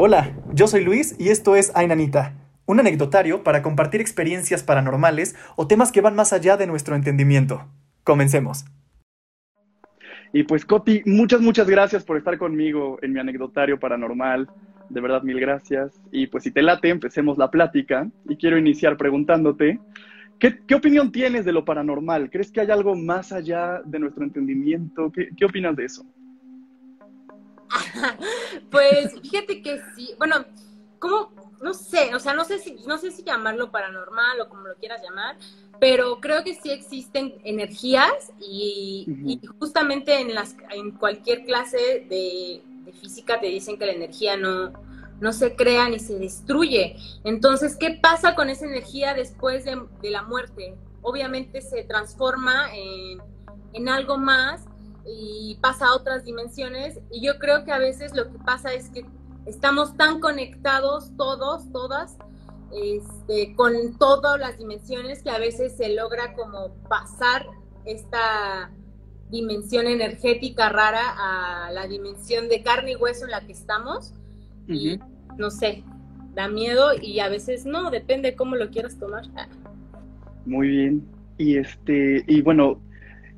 Hola, yo soy Luis y esto es Ainanita, un anecdotario para compartir experiencias paranormales o temas que van más allá de nuestro entendimiento. Comencemos. Y pues Coti, muchas, muchas gracias por estar conmigo en mi anecdotario paranormal. De verdad, mil gracias. Y pues si te late, empecemos la plática. Y quiero iniciar preguntándote, ¿qué, opinión tienes de lo paranormal? ¿Crees que hay algo más allá de nuestro entendimiento? ¿Qué, qué opinas de eso? pues fíjate que sí, bueno, ¿cómo? No sé, o sea, no sé si, no sé si llamarlo paranormal o como lo quieras llamar, pero creo que sí existen energías y, justamente en las en cualquier clase de, física te dicen que la energía no, no se crea ni se destruye. Entonces, ¿qué pasa con esa energía después de, la muerte? Obviamente se transforma en, en algo más y pasa a otras dimensiones. Y yo creo que a veces lo que pasa es que estamos tan conectados todos, todas, este, con todas las dimensiones que a veces se logra como pasar esta dimensión energética rara a la dimensión de carne y hueso en la que estamos. Y no sé, da miedo y a veces no, depende cómo lo quieras tomar. Muy bien. Y este, y bueno,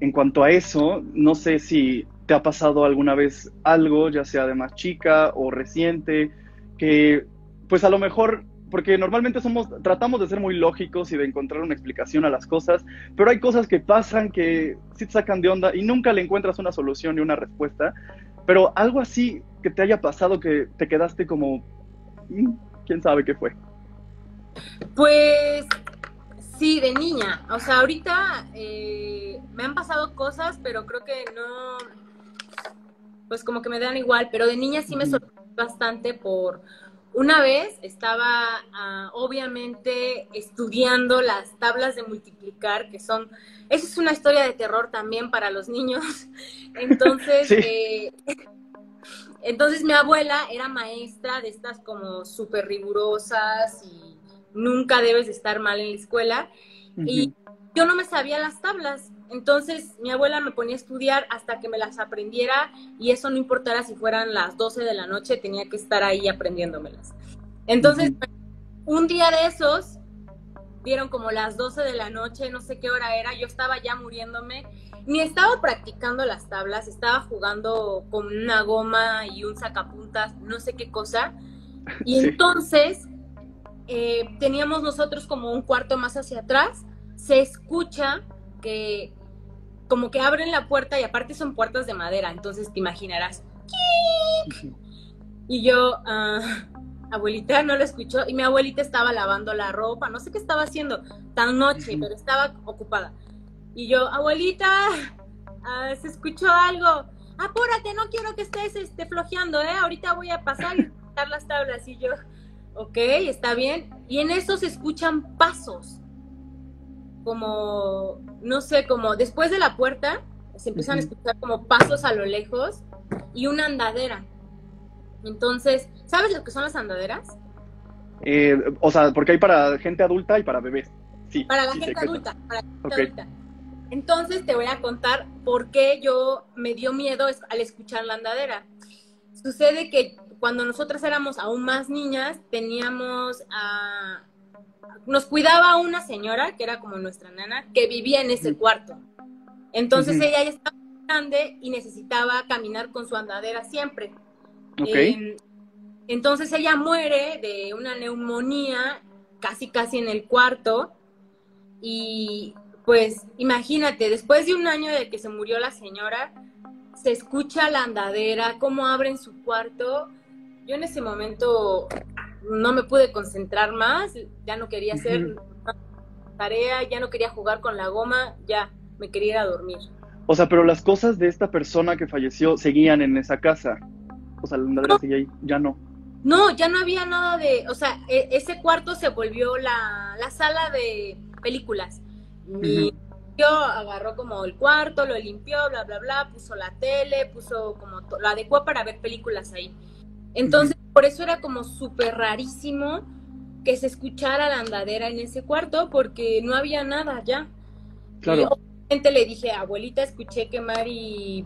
en cuanto a eso, no sé si te ha pasado alguna vez algo, ya sea de más chica o reciente, que pues a lo mejor, porque normalmente somos, tratamos de ser muy lógicos y de encontrar una explicación a las cosas, pero hay cosas que pasan que sí te sacan de onda y nunca le encuentras una solución ni una respuesta, pero algo así que te haya pasado que te quedaste como, mm, quién sabe qué fue. Pues Sí, de niña. O sea, ahorita eh, me han pasado cosas, pero creo que no, pues como que me dan igual, pero de niña sí me sorprendió bastante por... Una vez estaba ah, obviamente estudiando las tablas de multiplicar, que son, esa es una historia de terror también para los niños. Entonces, eh, entonces mi abuela era maestra de estas como súper rigurosas y nunca debes estar mal en la escuela. Y yo no me sabía las tablas. Entonces mi abuela me ponía a estudiar hasta que me las aprendiera y eso no importara si fueran las 12 de la noche, tenía que estar ahí aprendiéndomelas. Entonces, un día de esos, dieron como las 12 de la noche, no sé qué hora era, yo estaba ya muriéndome, ni estaba practicando las tablas, estaba jugando con una goma y un sacapuntas, no sé qué cosa. Y entonces eh, teníamos nosotros como un cuarto más hacia atrás, se escucha que como que abren la puerta y aparte son puertas de madera, entonces te imaginarás. Y yo, ah, abuelita no lo escuchó y mi abuelita estaba lavando la ropa, no sé qué estaba haciendo tan noche, pero estaba ocupada. Y yo, abuelita, ah, se escuchó algo. Apúrate, no quiero que estés este, flojeando, ¿eh? Ahorita voy a pasar y quitar las tablas. Y yo, ok, está bien. Y en eso se escuchan pasos, como, no sé, como después de la puerta, se empiezan a escuchar como pasos a lo lejos y una andadera. Entonces, ¿sabes lo que son las andaderas? Eh, o sea, porque hay para gente adulta y para bebés. Sí. Para la gente adulta, para la gente adulta. Entonces te voy a contar por qué yo me dio miedo al escuchar la andadera. Sucede que cuando nosotras éramos aún más niñas, teníamos a... Nos cuidaba una señora, que era como nuestra nana, que vivía en ese cuarto. Entonces ella ya estaba grande y necesitaba caminar con su andadera siempre. Em, entonces ella muere de una neumonía casi casi en el cuarto y pues imagínate, después de un año de que se murió la señora, se escucha la andadera, cómo abren su cuarto yo en ese momento no me pude concentrar más, ya no quería hacer tarea, ya no quería jugar con la goma, ya me quería ir a dormir. O sea, pero las cosas de esta persona que falleció seguían en esa casa. O sea, la andadera seguía ahí, ya no. No, ya no había nada de, o sea, e, ese cuarto se volvió la, sala de películas. Y yo agarró como el cuarto, lo limpió, bla, bla, bla, puso la tele, puso como, lo adecuó para ver películas ahí. Entonces, por eso era como súper rarísimo que se escuchara la andadera en ese cuarto, porque no había nada ya. Claro. Y obviamente le dije, abuelita, escuché que Mari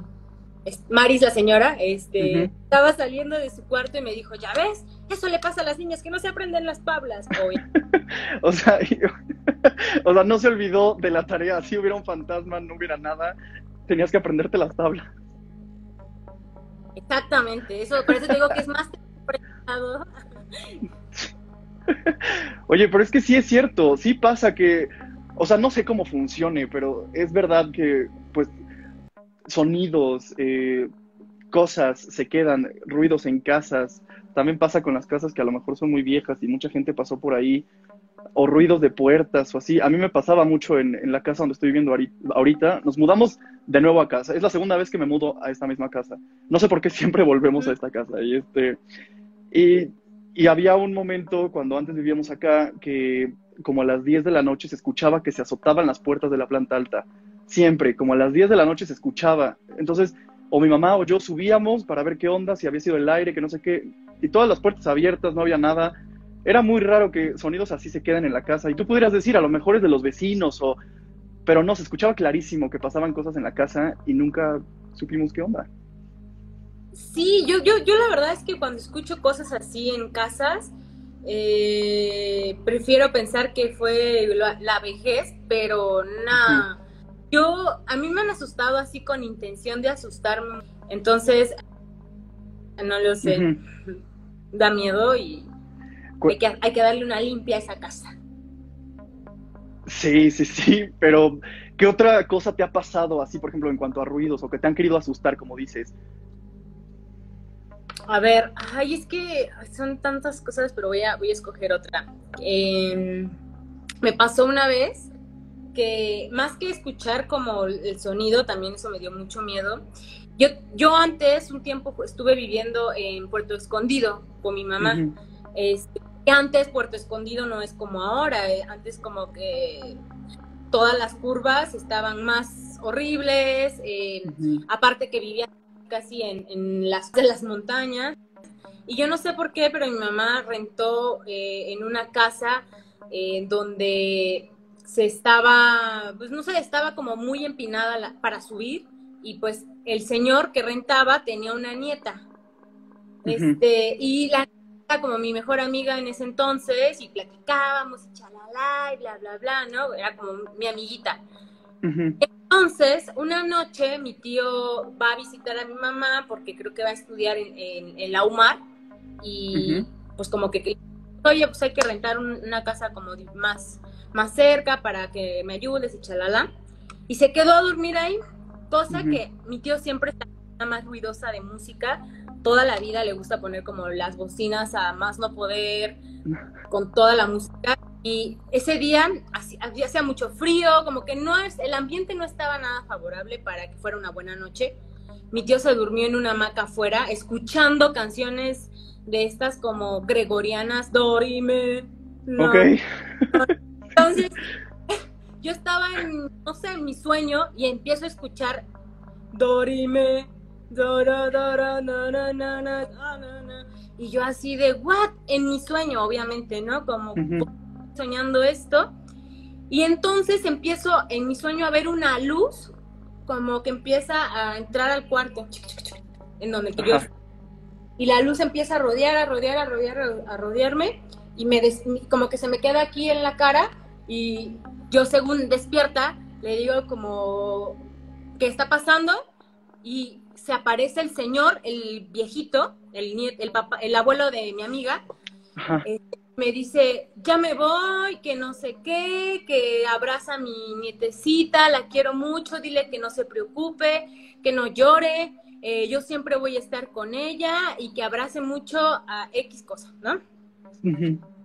Maris, la señora, este, estaba saliendo de su cuarto y me dijo, ya ves, eso le pasa a las niñas que no se aprenden las pablas. o sea, o sea, no se olvidó de la tarea. Si hubiera un fantasma, no hubiera nada, tenías que aprenderte las tablas. Exactamente, eso, por eso digo que es más Oye, pero es que sí es cierto, sí pasa que, o sea, no sé cómo funcione, pero es verdad que, pues, sonidos, eh, cosas se quedan, ruidos en casas. También pasa con las casas que a lo mejor son muy viejas y mucha gente pasó por ahí, o ruidos de puertas o así. A mí me pasaba mucho en, la casa donde estoy viviendo ahorita. Nos mudamos de nuevo a casa. Es la segunda vez que me mudo a esta misma casa. No sé por qué siempre volvemos a esta casa. Y, este, y, y había un momento cuando antes vivíamos acá que como a las 10 de la noche se escuchaba que se azotaban las puertas de la planta alta siempre, como a las 10 de la noche se escuchaba. Entonces, o mi mamá o yo subíamos para ver qué onda, si había sido el aire, que no sé qué, y todas las puertas abiertas, no había nada. Era muy raro que sonidos así se queden en la casa. Y tú pudieras decir, a lo mejor es de los vecinos, o... pero no, se escuchaba clarísimo que pasaban cosas en la casa y nunca supimos qué onda. Sí, yo, yo, yo la verdad es que cuando escucho cosas así en casas, eh, prefiero pensar que fue la, vejez, pero nada. Yo, a mí me han asustado así con intención de asustarme. Entonces, no lo sé. Da miedo y hay que, hay que darle una limpia a esa casa. Sí, sí, sí, pero ¿qué otra cosa te ha pasado así, por ejemplo, en cuanto a ruidos o que te han querido asustar, como dices? A ver, ay, es que son tantas cosas, pero voy a, voy a escoger otra. Em, me pasó una vez que más que escuchar como el sonido, también eso me dio mucho miedo. Yo, yo antes, un tiempo, estuve viviendo en Puerto Escondido con mi mamá. este, antes Puerto Escondido no es como ahora, eh, antes como que todas las curvas estaban más horribles, eh, aparte que vivía casi en, las, de las montañas. Y yo no sé por qué, pero mi mamá rentó eh, en una casa donde se estaba, pues no sé, estaba como muy empinada para subir y pues el señor que rentaba tenía una nieta. Este, y la nieta como mi mejor amiga en ese entonces y platicábamos y chalala y bla, bla, bla, ¿no? Era como mi amiguita. Entonces, una noche mi tío va a visitar a mi mamá porque creo que va a estudiar en, la UMAR y pues como que, oye, pues hay que rentar una casa como más más cerca para que me ayudes y chalala. Y se quedó a dormir ahí, cosa que mi tío siempre está más ruidosa de música. Toda la vida le gusta poner como las bocinas a más no poder, con toda la música. Y ese día hacía mucho frío, como que no es, el ambiente no estaba nada favorable para que fuera una buena noche. Mi tío se durmió en una hamaca afuera, escuchando canciones de estas como gregorianas, Dorime. No, Entonces, yo estaba en, no sé, en mi sueño y empiezo a escuchar Dorime, Y yo así de, ¿what? En mi sueño, obviamente, ¿no? Como soñando esto. Y entonces empiezo en mi sueño a ver una luz, como que empieza a entrar al cuarto, en donde yo. Y la luz empieza a rodear, a rodear, a rodear, a rodearme, y me como que se me queda aquí en la cara y yo según despierta, le digo como, ¿qué está pasando? Y se aparece el señor, el viejito, el, el, papá, el abuelo de mi amiga, este, me dice, ya me voy, que no sé qué, que abraza a mi nietecita, la quiero mucho, dile que no se preocupe, que no llore, eh, yo siempre voy a estar con ella y que abrace mucho a X cosa, ¿no?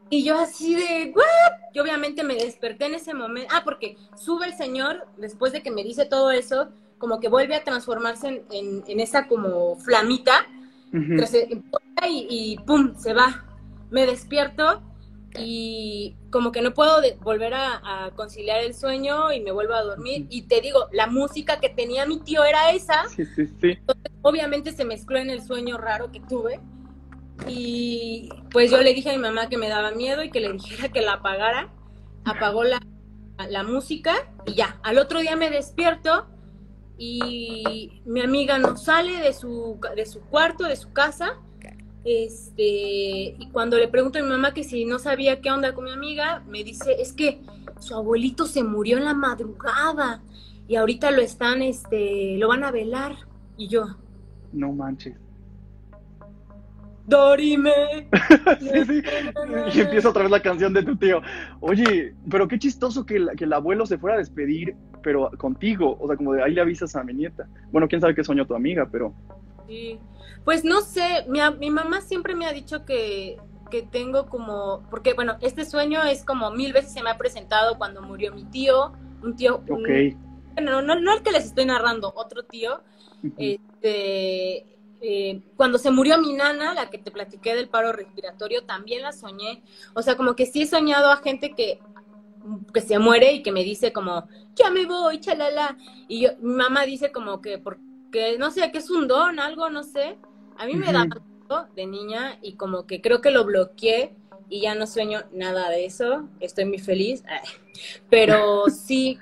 Y yo así de, ¿what? Yo obviamente me desperté en ese momento. Ah, porque sube el señor, después de que me dice todo eso, como que vuelve a transformarse en, en, esa como flamita. y, y, pum, se va. Me despierto y como que no puedo volver a, conciliar el sueño y me vuelvo a dormir. Y te digo, la música que tenía mi tío era esa. Sí, sí, sí. obviamente se mezcló en el sueño raro que tuve. Y pues yo le dije a mi mamá que me daba miedo y que le dijera que la apagara. Apagó la, la música y ya. Al otro día me despierto y mi amiga no sale de su, de su cuarto, de su casa. Este, y cuando le pregunto a mi mamá que si no sabía qué onda con mi amiga, me dice, es que su abuelito se murió en la madrugada y ahorita lo están, este, lo van a velar. Y yo. No manches. Dorime. sí, sí. Y empieza otra vez la canción de tu tío. Oye, pero qué chistoso que, que el abuelo se fuera a despedir, pero contigo. O sea, como de ahí le avisas a mi nieta. Bueno, quién sabe qué soñó tu amiga, pero. Sí. Pues no sé, mi, mi mamá siempre me ha dicho que, que tengo como. Porque, bueno, este sueño es como mil veces se me ha presentado cuando murió mi tío. Un tío. Ok. bueno, no, no el que les estoy narrando, otro tío. Este eh, cuando se murió mi nana, la que te platiqué del paro respiratorio, también la soñé. O sea, como que sí he soñado a gente que, que se muere y que me dice como, ya me voy, chalala. Y yo, mi mamá dice como que, porque, no sé, que es un don, algo, no sé. A mí me da de niña y como que creo que lo bloqueé y ya no sueño nada de eso. Estoy muy feliz. Pero sí,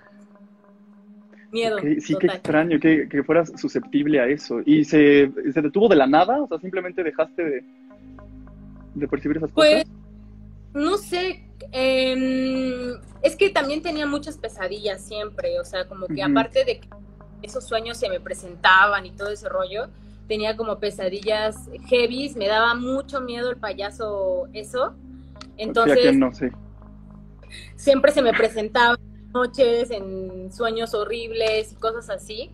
Miedo. sí, qué extraño que, fueras susceptible a eso. ¿Y se, se, detuvo de la nada? O sea, simplemente dejaste de, de percibir esas pues, cosas. No sé. Em, es que también tenía muchas pesadillas siempre. O sea, como que aparte de que esos sueños se me presentaban y todo ese rollo, tenía como pesadillas heavies. Me daba mucho miedo el payaso, eso. Entonces. no. Siempre se me presentaba noches, en sueños horribles y cosas así.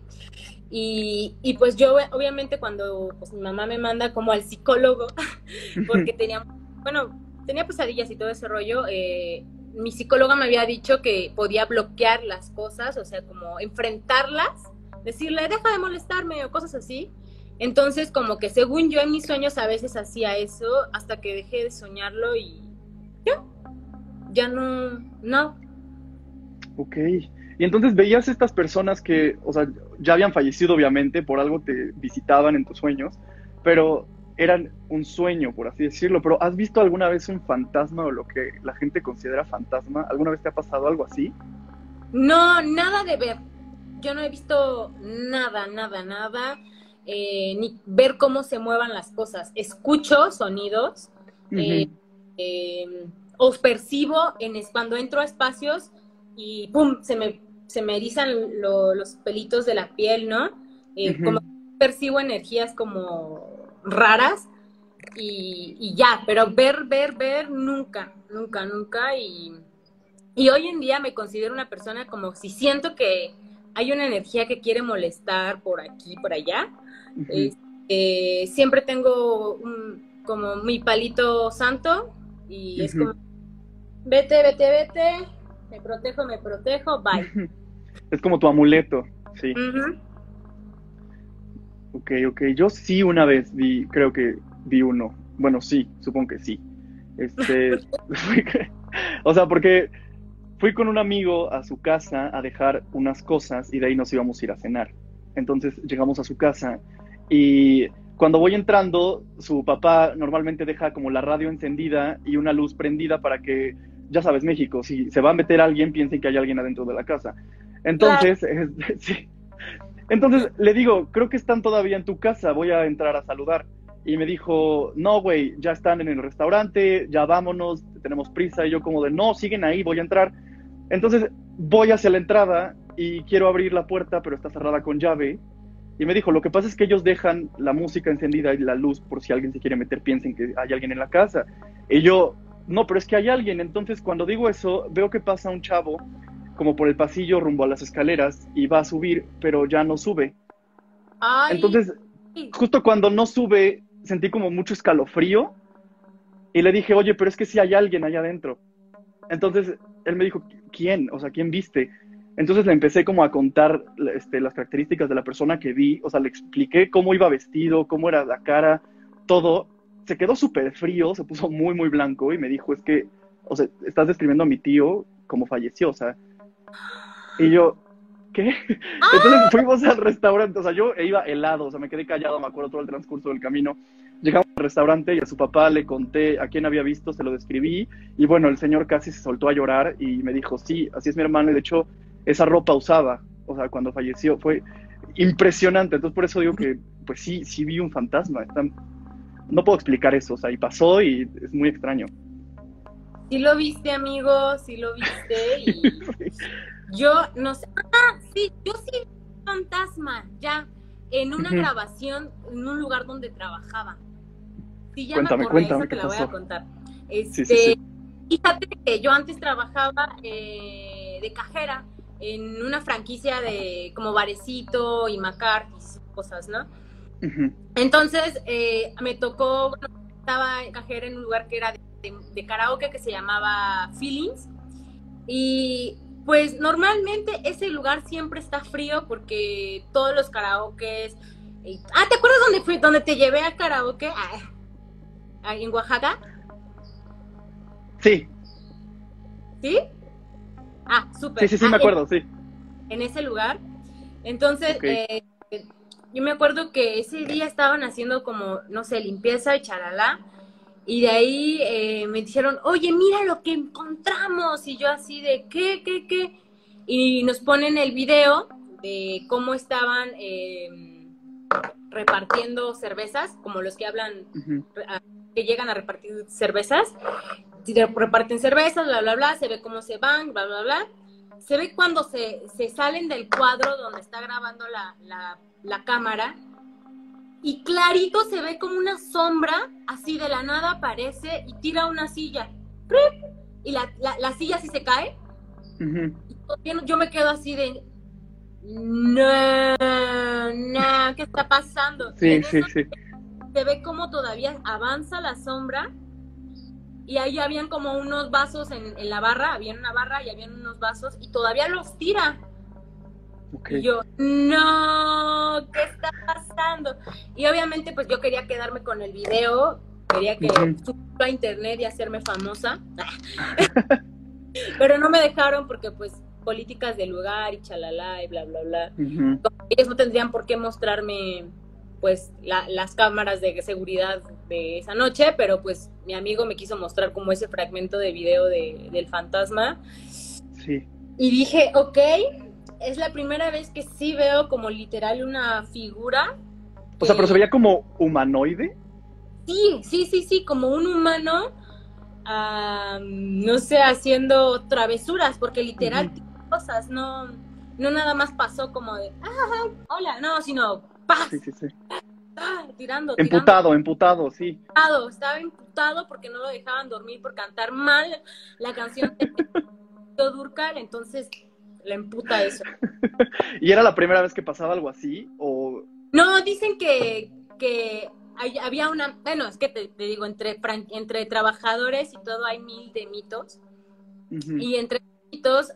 Y, y, pues yo obviamente cuando pues, mi mamá me manda como al psicólogo, porque tenía, bueno, tenía pesadillas y todo ese rollo, eh, mi psicóloga me había dicho que podía bloquear las cosas, o sea, como enfrentarlas, decirle, deja de molestarme o cosas así. Entonces, como que según yo en mis sueños a veces hacía eso hasta que dejé de soñarlo y ya, ya no, no, Ok. Y entonces veías estas personas que, o sea, ya habían fallecido obviamente, por algo te visitaban en tus sueños, pero eran un sueño, por así decirlo. Pero ¿has visto alguna vez un fantasma o lo que la gente considera fantasma? ¿Alguna vez te ha pasado algo así? No, nada de ver. Yo no he visto nada, nada, nada. Eh, ni ver cómo se muevan las cosas. Escucho sonidos. Eh, eh, os percibo en, cuando entro a espacios y ¡pum! se me, se me erizan los pelitos de la piel, ¿no? Eh, como percibo energías como raras y, ya, pero ver, ver, ver, nunca, nunca, nunca. Y, hoy en día me considero una persona como si siento que hay una energía que quiere molestar por aquí, por allá. Este, siempre tengo como mi palito santo y es como, vete, vete, vete, me protejo, me protejo, bye. es como tu amuleto, sí. Ok, ok. Yo sí una vez vi, creo que vi uno. Bueno, sí, supongo que sí. Este, o sea, porque fui con un amigo a su casa a dejar unas cosas y de ahí nos íbamos a ir a cenar. Entonces llegamos a su casa y cuando voy entrando, su papá normalmente deja como la radio encendida y una luz prendida para que ya sabes, México, si se va a meter alguien, piensen que hay alguien adentro de la casa. Entonces, sí. Entonces le digo, creo que están todavía en tu casa, voy a entrar a saludar. Y me dijo, no, güey, ya están en el restaurante, ya vámonos, tenemos prisa. Y yo como de, no, siguen ahí, voy a entrar. Entonces voy hacia la entrada y quiero abrir la puerta, pero está cerrada con llave. Y me dijo, lo que pasa es que ellos dejan la música encendida y la luz por si alguien se quiere meter, piensen que hay alguien en la casa. Y yo, no, pero es que hay alguien. Entonces, cuando digo eso, veo que pasa un chavo como por el pasillo rumbo a las escaleras y va a subir, pero ya no sube. Entonces, justo cuando no sube, sentí como mucho escalofrío y le dije, oye, pero es que sí hay alguien allá adentro. Entonces, él me dijo, ¿quién? O sea, ¿quién viste? Entonces le empecé como a contar este, las características de la persona que vi, o sea, le expliqué cómo iba vestido, cómo era la cara, todo, se quedó súper frío, se puso muy, muy blanco y me dijo, es que, o sea, estás describiendo a mi tío como falleció, o sea. Y yo, ¿qué? Entonces fuimos al restaurante, o sea, yo iba helado, o sea, me quedé callado, me acuerdo todo el transcurso del camino. Llegamos al restaurante y a su papá le conté a quién había visto, se lo describí y bueno, el señor casi se soltó a llorar y me dijo, sí, así es mi hermano y de hecho esa ropa usaba, o sea, cuando falleció fue... impresionante. Entonces por eso digo que, pues sí, sí vi un fantasma. no puedo explicar eso, o sea, y pasó y es muy extraño. Sí lo viste, amigo, sí lo viste y yo no sé. Ah, sí, yo sí vi un fantasma, ya, en una grabación en un lugar donde trabajaba. Sí, ya cuéntame, me cuéntame, te la voy a contar. Este, Fíjate que yo antes trabajaba eh, de cajera en una franquicia de como Barecito y McCarthy, cosas, ¿no? Entonces eh, me tocó, estaba cajera en un lugar que era de, karaoke que se llamaba Feelings y pues normalmente ese lugar siempre está frío porque todos los karaokes... ah, ¿te acuerdas dónde fui, dónde te llevé al karaoke? Ah, en Oaxaca. Sí. ¿Sí? Ah, súper. Sí, sí, sí, me ah, acuerdo, sí. En ese lugar. Entonces, eh, yo me acuerdo que ese día estaban haciendo como, no sé, limpieza y charalá. Y de ahí eh, me dijeron, oye, mira lo que encontramos. Y yo así de, ¿qué, qué, qué? Y nos ponen el video de cómo estaban eh, repartiendo cervezas, como los que hablan, que llegan a repartir cervezas reparten cervezas, bla, bla, bla, se ve cómo se van, bla, bla, bla. Se ve cuando se, se salen del cuadro donde está grabando la, la, la cámara y clarito se ve como una sombra, así de la nada aparece y tira una silla. Y la, la, la silla así se cae. yo me quedo así de, no, no, ¿qué está pasando? Sí, sí, sí. Se ve como todavía avanza la sombra y ahí habían como unos vasos en, la barra, había una barra y habían unos vasos y todavía los tira. Y yo, no, ¿qué está pasando? Y obviamente pues yo quería quedarme con el video, quería que uh a internet y hacerme famosa. Pero no me dejaron porque pues políticas del lugar y chalala y bla, bla, bla. Ellos no tendrían por qué mostrarme pues las cámaras de seguridad de esa noche, pero pues mi amigo me quiso mostrar como ese fragmento de video de, del fantasma. Sí. Y dije, ok, es la primera vez que sí veo como literal una figura. O sea, pero se veía como humanoide. Sí, sí, sí, sí, como un humano, no sé, haciendo travesuras, porque literal cosas, no, no nada más pasó como de, ah, hola, no, sino Sí, sí, sí. tirando. Emputado, emputado, sí. Estaba emputado porque no lo dejaban dormir por cantar mal la canción de Durcal, entonces le emputa eso. ¿Y era la primera vez que pasaba algo así? O... No, dicen que, que había una, bueno, es que te, digo, entre, entre trabajadores y todo hay mil de mitos. Y entre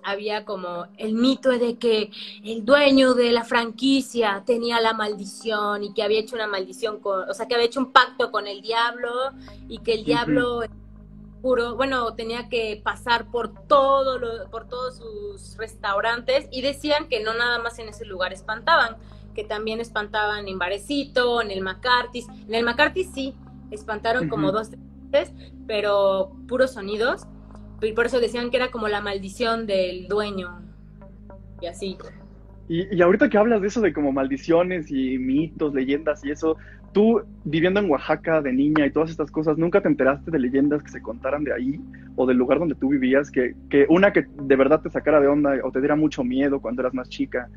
había como el mito de que el dueño de la franquicia tenía la maldición y que había hecho una maldición con, o sea, que había hecho un pacto con el diablo y que el diablo puro, bueno, tenía que pasar por todo por todos sus restaurantes y decían que no nada más en ese lugar espantaban, que también espantaban en Barecito, en el McCarthy, en el McCarthy sí, espantaron como dos veces, pero puros sonidos y por eso decían que era como la maldición del dueño. Y así. Y, ahorita que hablas de eso de como maldiciones y mitos, leyendas y eso, tú viviendo en Oaxaca de niña y todas estas cosas, ¿nunca te enteraste de leyendas que se contaran de ahí o del lugar donde tú vivías? Que, que una que de verdad te sacara de onda o te diera mucho miedo cuando eras más chica.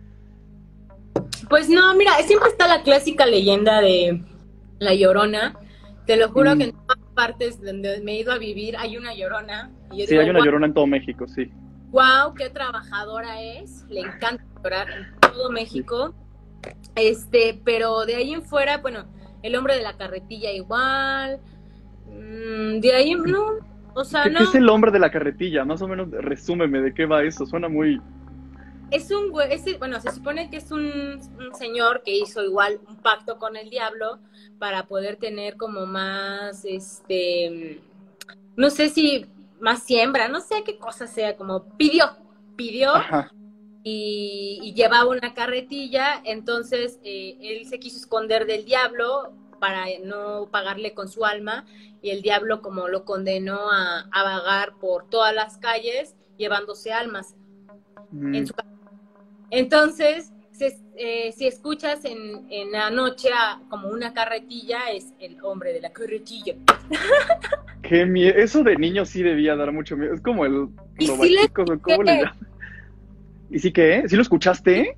Pues no, mira, siempre está la clásica leyenda de La Llorona. Te lo juro mm. que en partes donde me he ido a vivir hay una llorona. sí, hay una llorona en todo México, sí. Wow, qué trabajadora es. Le encanta llorar en todo México. Este, pero de ahí en fuera, bueno, el hombre de la carretilla igual. Mm, de ahí no. O sea, ¿Qué, ¿Qué es el hombre de la carretilla? Más o menos resúmeme de qué va eso. Suena muy es un bueno, se supone que es un, señor que hizo igual un pacto con el diablo para poder tener como más, este, no sé si más siembra, no sé qué cosa sea, como pidió, pidió y, llevaba una carretilla, entonces eh, él se quiso esconder del diablo para no pagarle con su alma y el diablo como lo condenó a, vagar por todas las calles llevándose almas en mm. su entonces, eh, si escuchas en, en la noche como una carretilla, es el hombre de la carretilla. Qué miedo. Eso de niño sí debía dar mucho miedo. Es como el ¿Y ¿cómo le le ¿Y sí qué? ¿Sí lo escuchaste?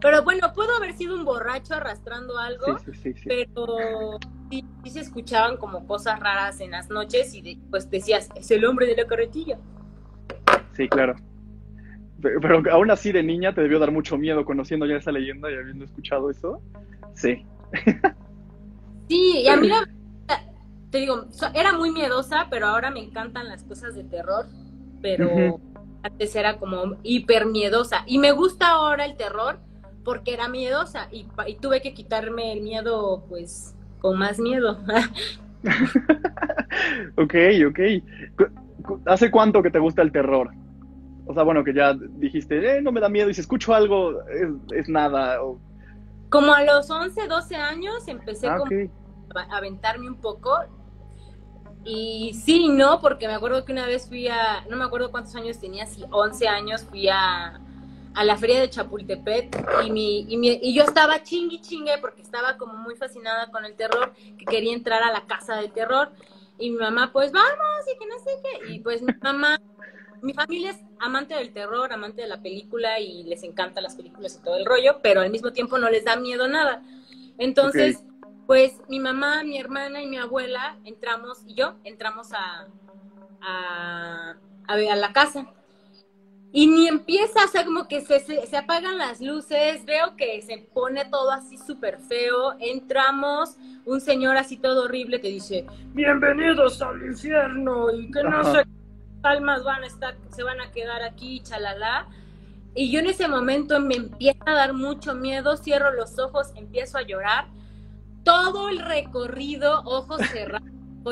Pero bueno, pudo haber sido un borracho arrastrando algo, sí, sí, sí, pero sí, se escuchaban como cosas raras en las noches y pues decías, es el hombre de la carretilla. Sí, claro. Pero, aún así de niña te debió dar mucho miedo conociendo ya esa leyenda y habiendo escuchado eso. Sí. Sí, y a mí te digo, era muy miedosa, pero ahora me encantan las cosas de terror, pero antes era como hiper miedosa. Y me gusta ahora el terror porque era miedosa y, y tuve que quitarme el miedo pues con más miedo. ok, ok. ¿Hace cuánto que te gusta el terror? O sea, bueno, que ya dijiste, eh, no me da miedo y si escucho algo es, nada. Como a los 11, 12 años empecé ah, a aventarme un poco. Y sí, no, porque me acuerdo que una vez fui a, no me acuerdo cuántos años tenía, si 11 años, fui a, a la feria de Chapultepec y, mi, y, mi, y yo estaba chingui chingue porque estaba como muy fascinada con el terror, que quería entrar a la casa de terror. Y mi mamá, pues vamos, y que no sé qué. Y pues mi mamá mi familia es amante del terror, amante de la película y les encantan las películas y todo el rollo, pero al mismo tiempo no les da miedo nada. Entonces, pues mi mamá, mi hermana y mi abuela entramos, y yo entramos a, a, a, la casa. Y ni empieza, o sea, como que se, se, se apagan las luces, veo que se pone todo así súper feo, entramos, un señor así todo horrible que dice, bienvenidos al infierno y que no sé almas van a estar, se van a quedar aquí, chalala. Y yo en ese momento me empieza a dar mucho miedo, cierro los ojos, empiezo a llorar. Todo el recorrido, ojos cerrados,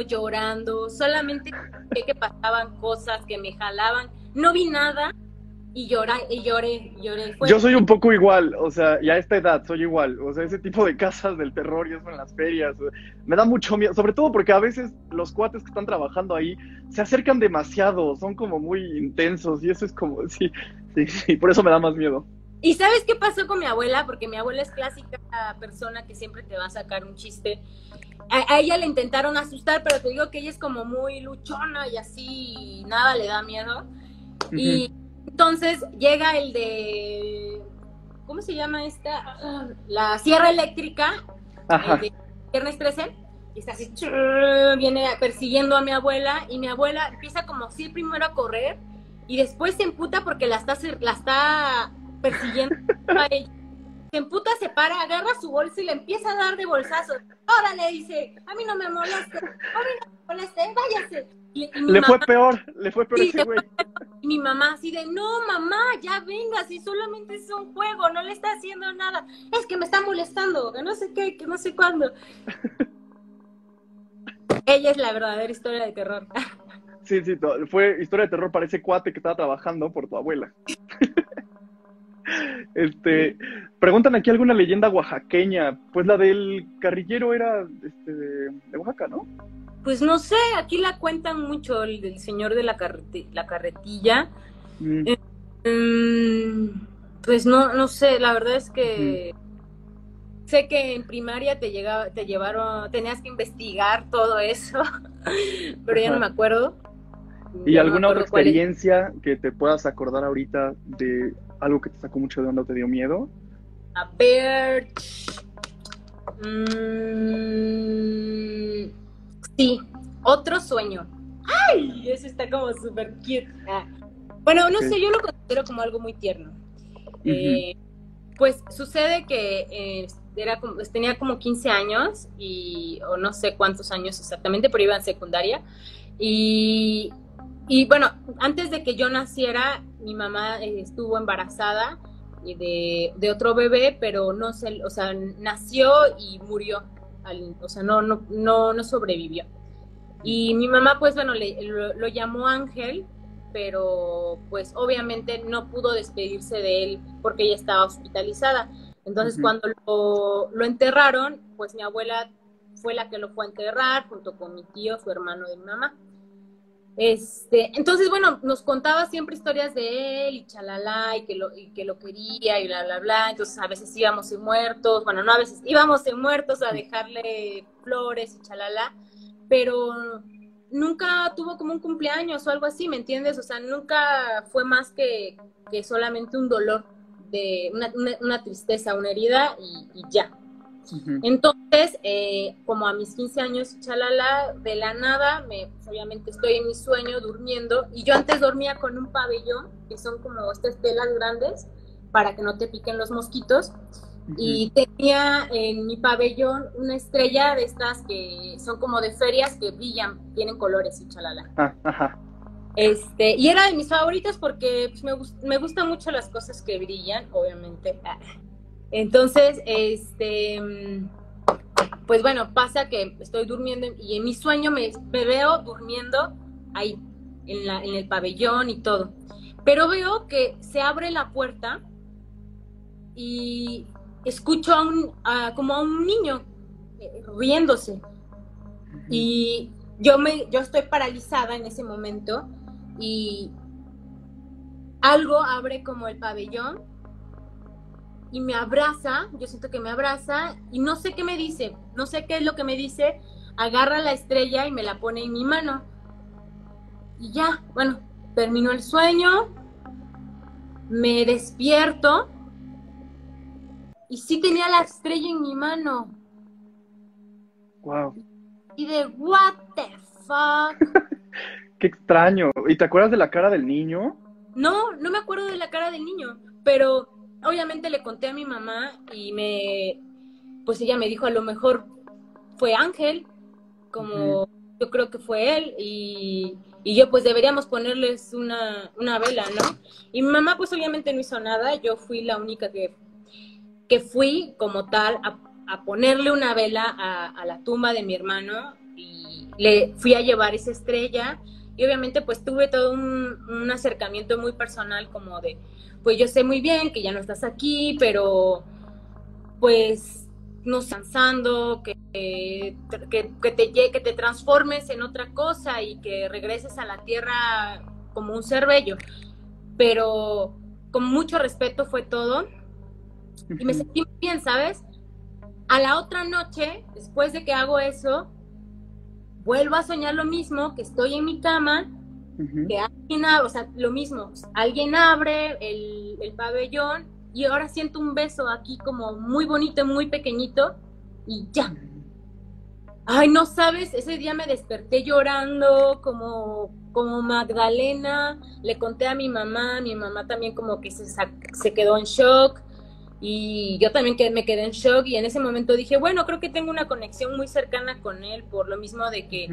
llorando, solamente que pasaban cosas que me jalaban. No vi nada, y lloré, y lloré, lloré. Yo soy un poco igual, o sea, y a esta edad soy igual, o sea, ese tipo de casas del terror y eso en las ferias, me da mucho miedo, sobre todo porque a veces los cuates que están trabajando ahí se acercan demasiado, son como muy intensos y eso es como, sí, sí, sí, por eso me da más miedo. ¿Y sabes qué pasó con mi abuela? Porque mi abuela es clásica persona que siempre te va a sacar un chiste. A, ella le intentaron asustar, pero te digo que ella es como muy luchona y así, nada le da miedo. Y entonces llega el de. ¿Cómo se llama esta? La sierra eléctrica. Ajá. de viernes 13. Y está así, viene persiguiendo a mi abuela. Y mi abuela empieza como si primero a correr. Y después se emputa porque la está, la está persiguiendo a ella. Se emputa, se para, agarra su bolsa y le empieza a dar de bolsazos. Órale, dice, a mí no me moleste, a mí no me moleste, váyase le fue peor, le fue peor ese güey. Y mi mamá así de, no, mamá, ya venga, si solamente es un juego, no le está haciendo nada. Es que me está molestando, que no sé qué, que no sé cuándo. Ella es la verdadera historia de terror. Sí, sí, fue historia de terror para ese cuate que estaba trabajando por tu abuela. Este, preguntan aquí alguna leyenda oaxaqueña. Pues la del carrillero era este, de Oaxaca, ¿no? Pues no sé, aquí la cuentan mucho el del señor de la, la carretilla. Mm. Eh, mm, pues no, no sé, la verdad es que sé que en primaria te llegaba, te llevaron, tenías que investigar todo eso, pero ya no me acuerdo. ¿Y alguna otra experiencia que te puedas acordar ahorita de algo que te sacó mucho de onda o te dio miedo? A ver. Mmm, Sí, otro sueño. ¡Ay! Eso está como súper cute. Ah. Bueno, no sé, yo lo considero como algo muy tierno. Eh, pues sucede que eh, era como, pues, tenía como 15 años y, o no sé cuántos años exactamente, pero iba en secundaria. Y, y bueno, antes de que yo naciera, mi mamá eh, estuvo embarazada de, de, otro bebé, pero no se, o sea, nació y murió o sea, no, no, no, no sobrevivió. Y mi mamá, pues bueno, lo, llamó Ángel, pero pues obviamente no pudo despedirse de él porque ella estaba hospitalizada. Entonces cuando lo, lo, enterraron, pues mi abuela fue la que lo fue a enterrar junto con mi tío, su hermano de mi mamá. Este, entonces, bueno, nos contaba siempre historias de él y chalala, y que lo, y que lo quería y bla, bla, bla. Entonces, a veces íbamos en muertos, bueno, no a veces, íbamos en muertos a dejarle flores y chalala, pero nunca tuvo como un cumpleaños o algo así, ¿me entiendes? O sea, nunca fue más que, que solamente un dolor, de una, una, tristeza, una herida y, y ya. Entonces, eh, como a mis 15 años, chalala, de la nada, me, obviamente estoy en mi sueño durmiendo y yo antes dormía con un pabellón, que son como estas telas grandes para que no te piquen los mosquitos. Y tenía en mi pabellón una estrella de estas que son como de ferias que brillan, tienen colores y chalala. Ah, este, y era de mis favoritas porque pues, me, me gustan mucho las cosas que brillan, obviamente. Entonces, este, pues bueno, pasa que estoy durmiendo y en mi sueño me, veo durmiendo ahí, en, la, en el pabellón y todo. Pero veo que se abre la puerta y escucho a un, como a un niño eh, riéndose. Y yo, me, yo estoy paralizada en ese momento y algo abre como el pabellón y me abraza, yo siento que me abraza y no sé qué me dice, no sé qué es lo que me dice, agarra la estrella y me la pone en mi mano. Y ya, bueno, terminó el sueño, me despierto y sí tenía la estrella en mi mano. Wow. Y de what the fuck. Qué extraño. ¿Y te acuerdas de la cara del niño? No, no me acuerdo de la cara del niño, pero obviamente le conté a mi mamá y me, pues ella me dijo, a lo mejor fue Ángel, como yo creo que fue él, y, yo pues deberíamos ponerles una, una, vela, ¿no? Y mi mamá pues obviamente no hizo nada, yo fui la única que, que fui como tal a, ponerle una vela a, la tumba de mi hermano y le fui a llevar esa estrella y obviamente pues tuve todo un, un acercamiento muy personal como de, pues yo sé muy bien que ya no estás aquí, pero pues no cansando, que, que, que, te, que te transformes en otra cosa y que regreses a la tierra como un ser bello. Pero con mucho respeto fue todo. Y me sentí muy bien, ¿sabes? A la otra noche, después de que hago eso, vuelvo a soñar lo mismo, que estoy en mi cama que alguien abre, o sea, lo mismo, alguien abre el, el, pabellón y ahora siento un beso aquí como muy bonito, muy pequeñito y ya. Ay, no sabes, ese día me desperté llorando como, como Magdalena, le conté a mi mamá, mi mamá también como que se, se quedó en shock y yo también que me quedé en shock y en ese momento dije, bueno, creo que tengo una conexión muy cercana con él por lo mismo de que,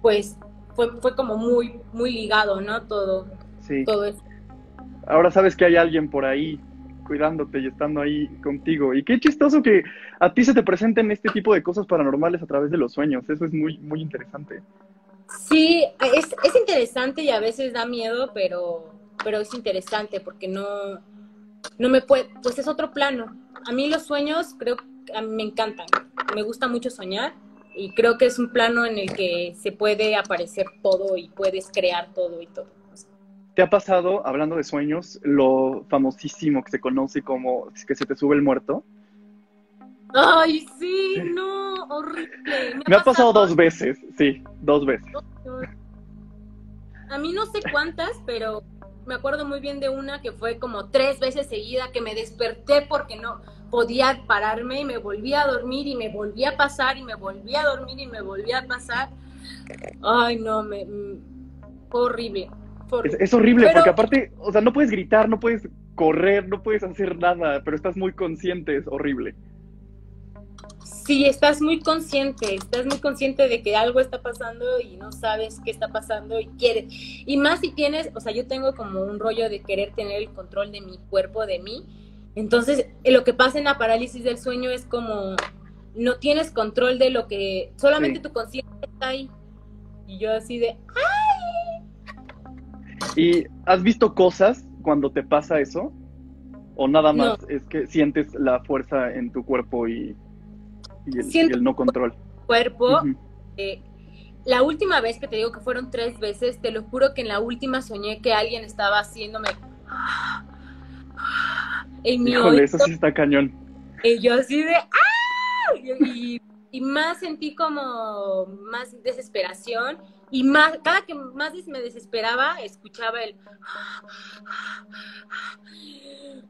pues, fue, fue como muy, muy ligado, ¿no? Todo, sí. todo eso. Ahora sabes que hay alguien por ahí cuidándote y estando ahí contigo. Y qué chistoso que a ti se te presenten este tipo de cosas paranormales a través de los sueños. Eso es muy, muy interesante. Sí, es, es interesante y a veces da miedo, pero, pero es interesante porque no, no me puede, pues es otro plano. A mí los sueños creo que a mí me encantan. Me gusta mucho soñar y creo que es un plano en el que se puede aparecer todo y puedes crear todo y todo. ¿Te ha pasado, hablando de sueños, lo famosísimo que se conoce como que se te sube el muerto? Ay, sí, no, horrible. Me, ha, pasado, dos veces, sí, dos veces. A mí no sé cuántas, pero me acuerdo muy bien de una que fue como tres veces seguida que me desperté porque no, podía pararme y me volvía a dormir y me volvía a pasar y me volvía a dormir y me volvía a pasar. Ay, no, me, mm, horrible. Es, horrible porque aparte, o sea, no puedes gritar, no puedes correr, no puedes hacer nada, pero estás muy consciente, es horrible. Sí, estás muy consciente, estás muy consciente de que algo está pasando y no sabes qué está pasando y quieres. Y más si tienes, o sea, yo tengo como un rollo de querer tener el control de mi cuerpo, de mí, entonces, lo que pasa en la parálisis del sueño es como no tienes control de lo que solamente tu conciencia está ahí. Y yo así de ¡ay! ¿Y has visto cosas cuando te pasa eso? ¿O nada más es que sientes la fuerza en tu cuerpo y, el, no control? Cuerpo. Eh, la última vez que te digo que fueron tres veces, te lo juro que en la última soñé que alguien estaba haciéndome en mi Híjole, eso sí está cañón. Y yo así de ¡ah! Y, y, más sentí como más desesperación y más, cada que más me desesperaba, escuchaba el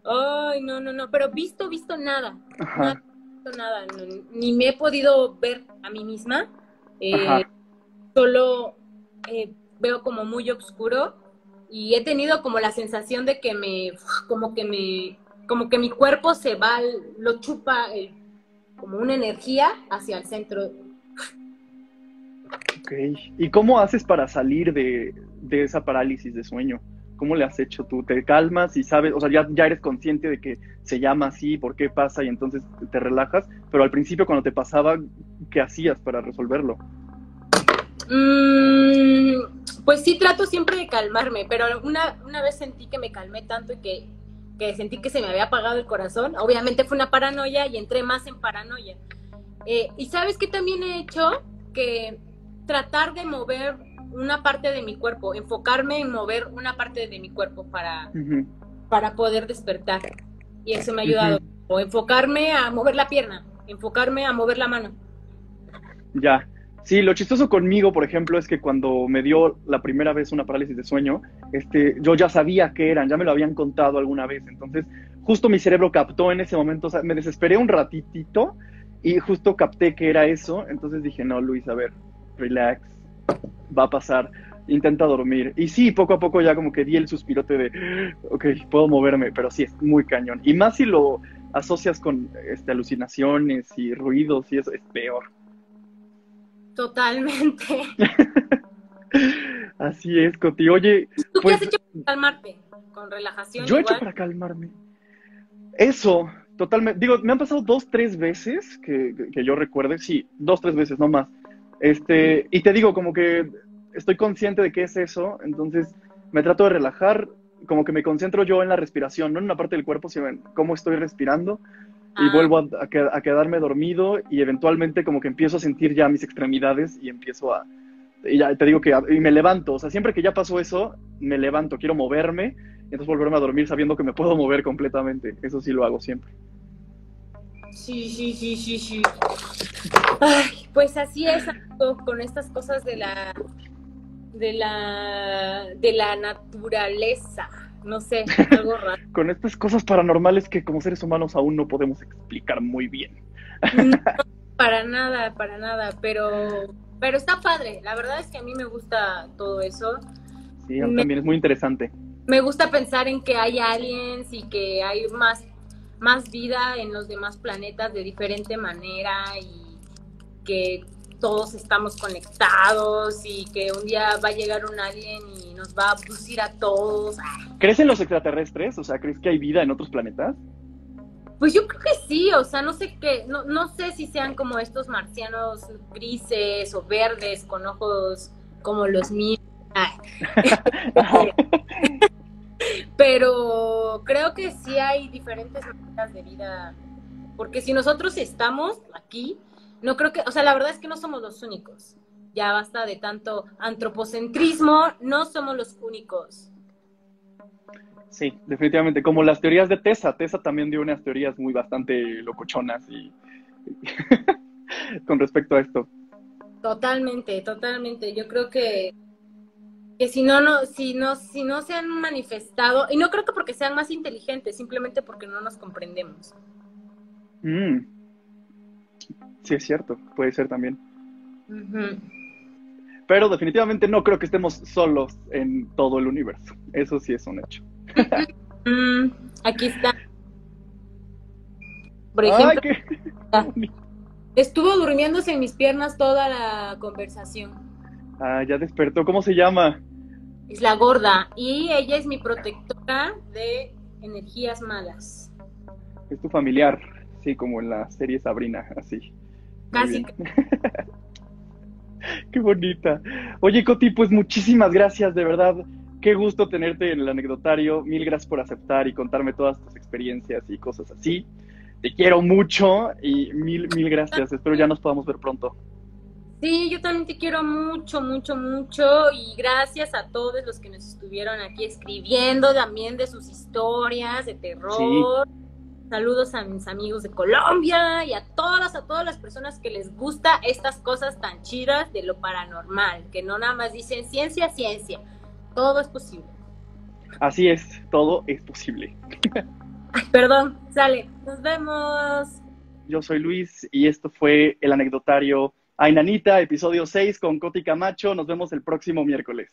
ay, no, no, no, pero visto, visto nada. Ajá. nada, ni me he podido ver a mí misma. Eh, solo eh, veo como muy oscuro y he tenido como la sensación de que me, como que me, como que mi cuerpo se va, lo chupa como una energía hacia el centro. Ok, ¿y cómo haces para salir de, esa parálisis de sueño? ¿Cómo le has hecho tú? ¿Te calmas y sabes, o sea, ya, ya eres consciente de que se llama así, por qué pasa y entonces te relajas? Pero al principio cuando te pasaba, ¿qué hacías para resolverlo? Mm, pues sí, trato siempre de calmarme, pero una, una vez sentí que me calmé tanto y que, que, sentí que se me había apagado el corazón. Obviamente fue una paranoia y entré más en paranoia. Eh, y sabes que también he hecho que tratar de mover una parte de mi cuerpo, enfocarme en mover una parte de mi cuerpo para, para poder despertar. Y eso me ha ayudado. O enfocarme a mover la pierna, enfocarme a mover la mano. Ya, Sí, lo chistoso conmigo, por ejemplo, es que cuando me dio la primera vez una parálisis de sueño, este, yo ya sabía qué eran, ya me lo habían contado alguna vez. Entonces, justo mi cerebro captó en ese momento, o sea, me desesperé un ratitito y justo capté que era eso. Entonces dije, no, Luis, a ver, relax, va a pasar, intenta dormir. Y sí, poco a poco ya como que di el suspirote de, ok, puedo moverme, pero sí, es muy cañón. Y más si lo asocias con este, alucinaciones y ruidos y eso, es peor. Totalmente. Así es, Coti. Oye, ¿tú qué has pues, hecho para calmarte? ¿Con relajación? Yo he hecho para calmarme. Eso, totalmente. Digo, me han pasado dos, tres veces que, yo recuerde. Sí, dos, tres veces, no más. Este, y te digo, como que estoy consciente de qué es eso, entonces me trato de relajar, como que me concentro yo en la respiración, no en una parte del cuerpo, sino en cómo estoy respirando y ah. vuelvo a, quedarme dormido y eventualmente como que empiezo a sentir ya mis extremidades y empiezo a, y ya te digo que, y me levanto, o sea, siempre que ya pasó eso, me levanto, quiero moverme, y entonces volverme a dormir sabiendo que me puedo mover completamente, eso sí lo hago siempre. Sí, sí, sí, sí, sí. Ay, pues así es con estas cosas de la de la de la naturaleza no sé, algo raro. Con estas cosas paranormales que como seres humanos aún no podemos explicar muy bien. para nada, para nada, pero, pero está padre. La verdad es que a mí me gusta todo eso. Sí, también es muy interesante. Me gusta pensar en que hay aliens y que hay más, más vida en los demás planetas de diferente manera y que todos estamos conectados y que un día va a llegar un alien y nos va a abducir a todos. ¿Crees en los extraterrestres? O sea, ¿crees que hay vida en otros planetas? Pues yo creo que sí, o sea, no sé qué, no, no sé si sean como estos marcianos grises o verdes con ojos como los míos. Pero creo que sí hay diferentes maneras de vida, porque si nosotros estamos aquí, no creo que, o sea, la verdad es que no somos los únicos. Ya basta de tanto antropocentrismo, no somos los únicos. Sí, definitivamente. Como las teorías de Tessa. Tessa también dio unas teorías muy bastante locochonas y con respecto a esto. Totalmente, totalmente. Yo creo que, que si no, no, si no, si no se han manifestado, y no creo que porque sean más inteligentes, simplemente porque no nos comprendemos. Mm, Sí, es cierto, puede ser también. Pero definitivamente no creo que estemos solos en todo el universo. Eso sí es un hecho. Mm, aquí está. Por ejemplo, ah, estuvo durmiéndose en mis piernas toda la conversación. Ah, ya despertó. ¿Cómo se llama? Es la gorda y ella es mi protectora de energías malas. Es tu familiar, sí, como en la serie Sabrina, así. Qué bonita. Oye, Coti, pues muchísimas gracias, de verdad. Qué gusto tenerte en el anecdotario. Mil gracias por aceptar y contarme todas tus experiencias y cosas así. Te quiero mucho y mil, mil gracias. Espero ya nos podamos ver pronto. Sí, yo también te quiero mucho, mucho, mucho y gracias a todos los que nos estuvieron aquí escribiendo también de sus historias de terror. Saludos a mis amigos de Colombia y a todas, a todas las personas que les gusta estas cosas tan chidas de lo paranormal, que no nada más dicen ciencia, ciencia. Todo es posible. Así es, todo es posible. Ay, perdón, sale. Nos vemos. Yo soy Luis y esto fue el anecdotario Ainanita, episodio 6 con Coti Camacho. Nos vemos el próximo miércoles.